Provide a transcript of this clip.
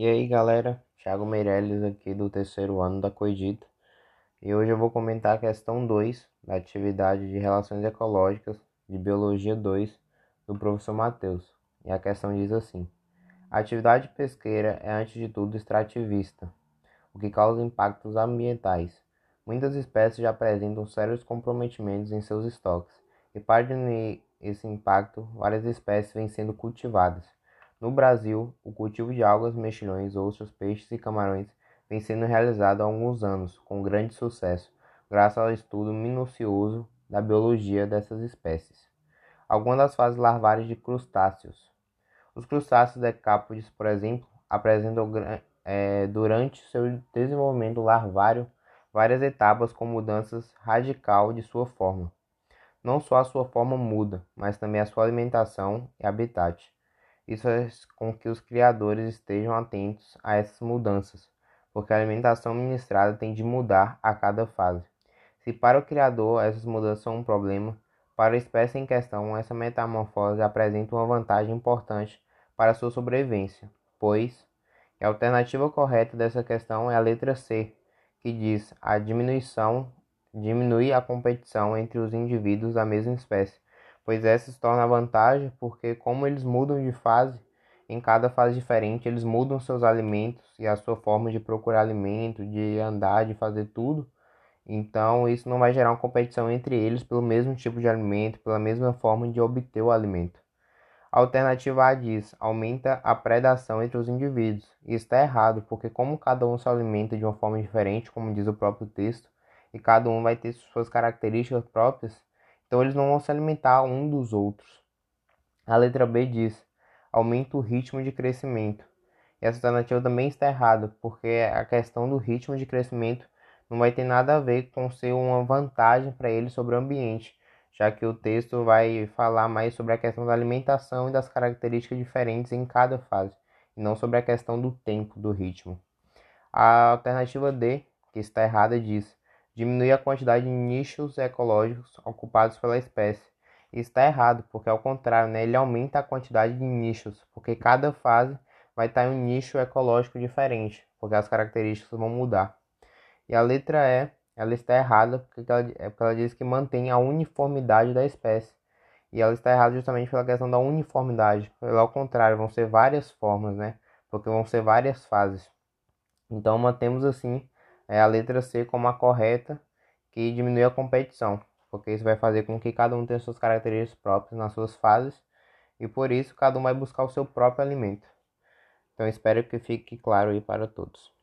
E aí galera, Thiago Meirelles aqui do terceiro ano da Coedita e hoje eu vou comentar a questão 2 da atividade de Relações Ecológicas de Biologia 2 do professor Matheus. E a questão diz assim: A atividade pesqueira é antes de tudo extrativista, o que causa impactos ambientais. Muitas espécies já apresentam sérios comprometimentos em seus estoques e para diminuir esse impacto, várias espécies vêm sendo cultivadas no Brasil, o cultivo de algas, mexilhões, ostras, peixes e camarões vem sendo realizado há alguns anos, com grande sucesso, graças ao estudo minucioso da biologia dessas espécies. Algumas das fases larvárias de crustáceos. Os crustáceos decápodes, por exemplo, apresentam é, durante seu desenvolvimento larvário várias etapas com mudanças radical de sua forma. Não só a sua forma muda, mas também a sua alimentação e habitat. Isso faz com que os criadores estejam atentos a essas mudanças, porque a alimentação ministrada tem de mudar a cada fase. Se para o criador essas mudanças são um problema, para a espécie em questão essa metamorfose apresenta uma vantagem importante para sua sobrevivência, pois a alternativa correta dessa questão é a letra C, que diz a diminuição diminui a competição entre os indivíduos da mesma espécie pois essa se torna vantagem porque como eles mudam de fase, em cada fase diferente, eles mudam seus alimentos e a sua forma de procurar alimento, de andar, de fazer tudo. Então, isso não vai gerar uma competição entre eles pelo mesmo tipo de alimento, pela mesma forma de obter o alimento. A alternativa A diz: aumenta a predação entre os indivíduos. Isso está errado, porque como cada um se alimenta de uma forma diferente, como diz o próprio texto, e cada um vai ter suas características próprias, então eles não vão se alimentar um dos outros. A letra B diz: aumenta o ritmo de crescimento. E essa alternativa também está errada, porque a questão do ritmo de crescimento não vai ter nada a ver com ser uma vantagem para ele sobre o ambiente, já que o texto vai falar mais sobre a questão da alimentação e das características diferentes em cada fase, e não sobre a questão do tempo, do ritmo. A alternativa D, que está errada, diz: diminui a quantidade de nichos ecológicos ocupados pela espécie. Isso está errado, porque ao contrário, né, ele aumenta a quantidade de nichos, porque cada fase vai estar em um nicho ecológico diferente, porque as características vão mudar. E a letra E, ela está errada porque ela, é porque ela diz que mantém a uniformidade da espécie. E ela está errada justamente pela questão da uniformidade. Pelo ao contrário, vão ser várias formas, né? Porque vão ser várias fases. Então mantemos assim é a letra C como a correta, que diminui a competição, porque isso vai fazer com que cada um tenha suas características próprias nas suas fases e por isso cada um vai buscar o seu próprio alimento. Então espero que fique claro aí para todos.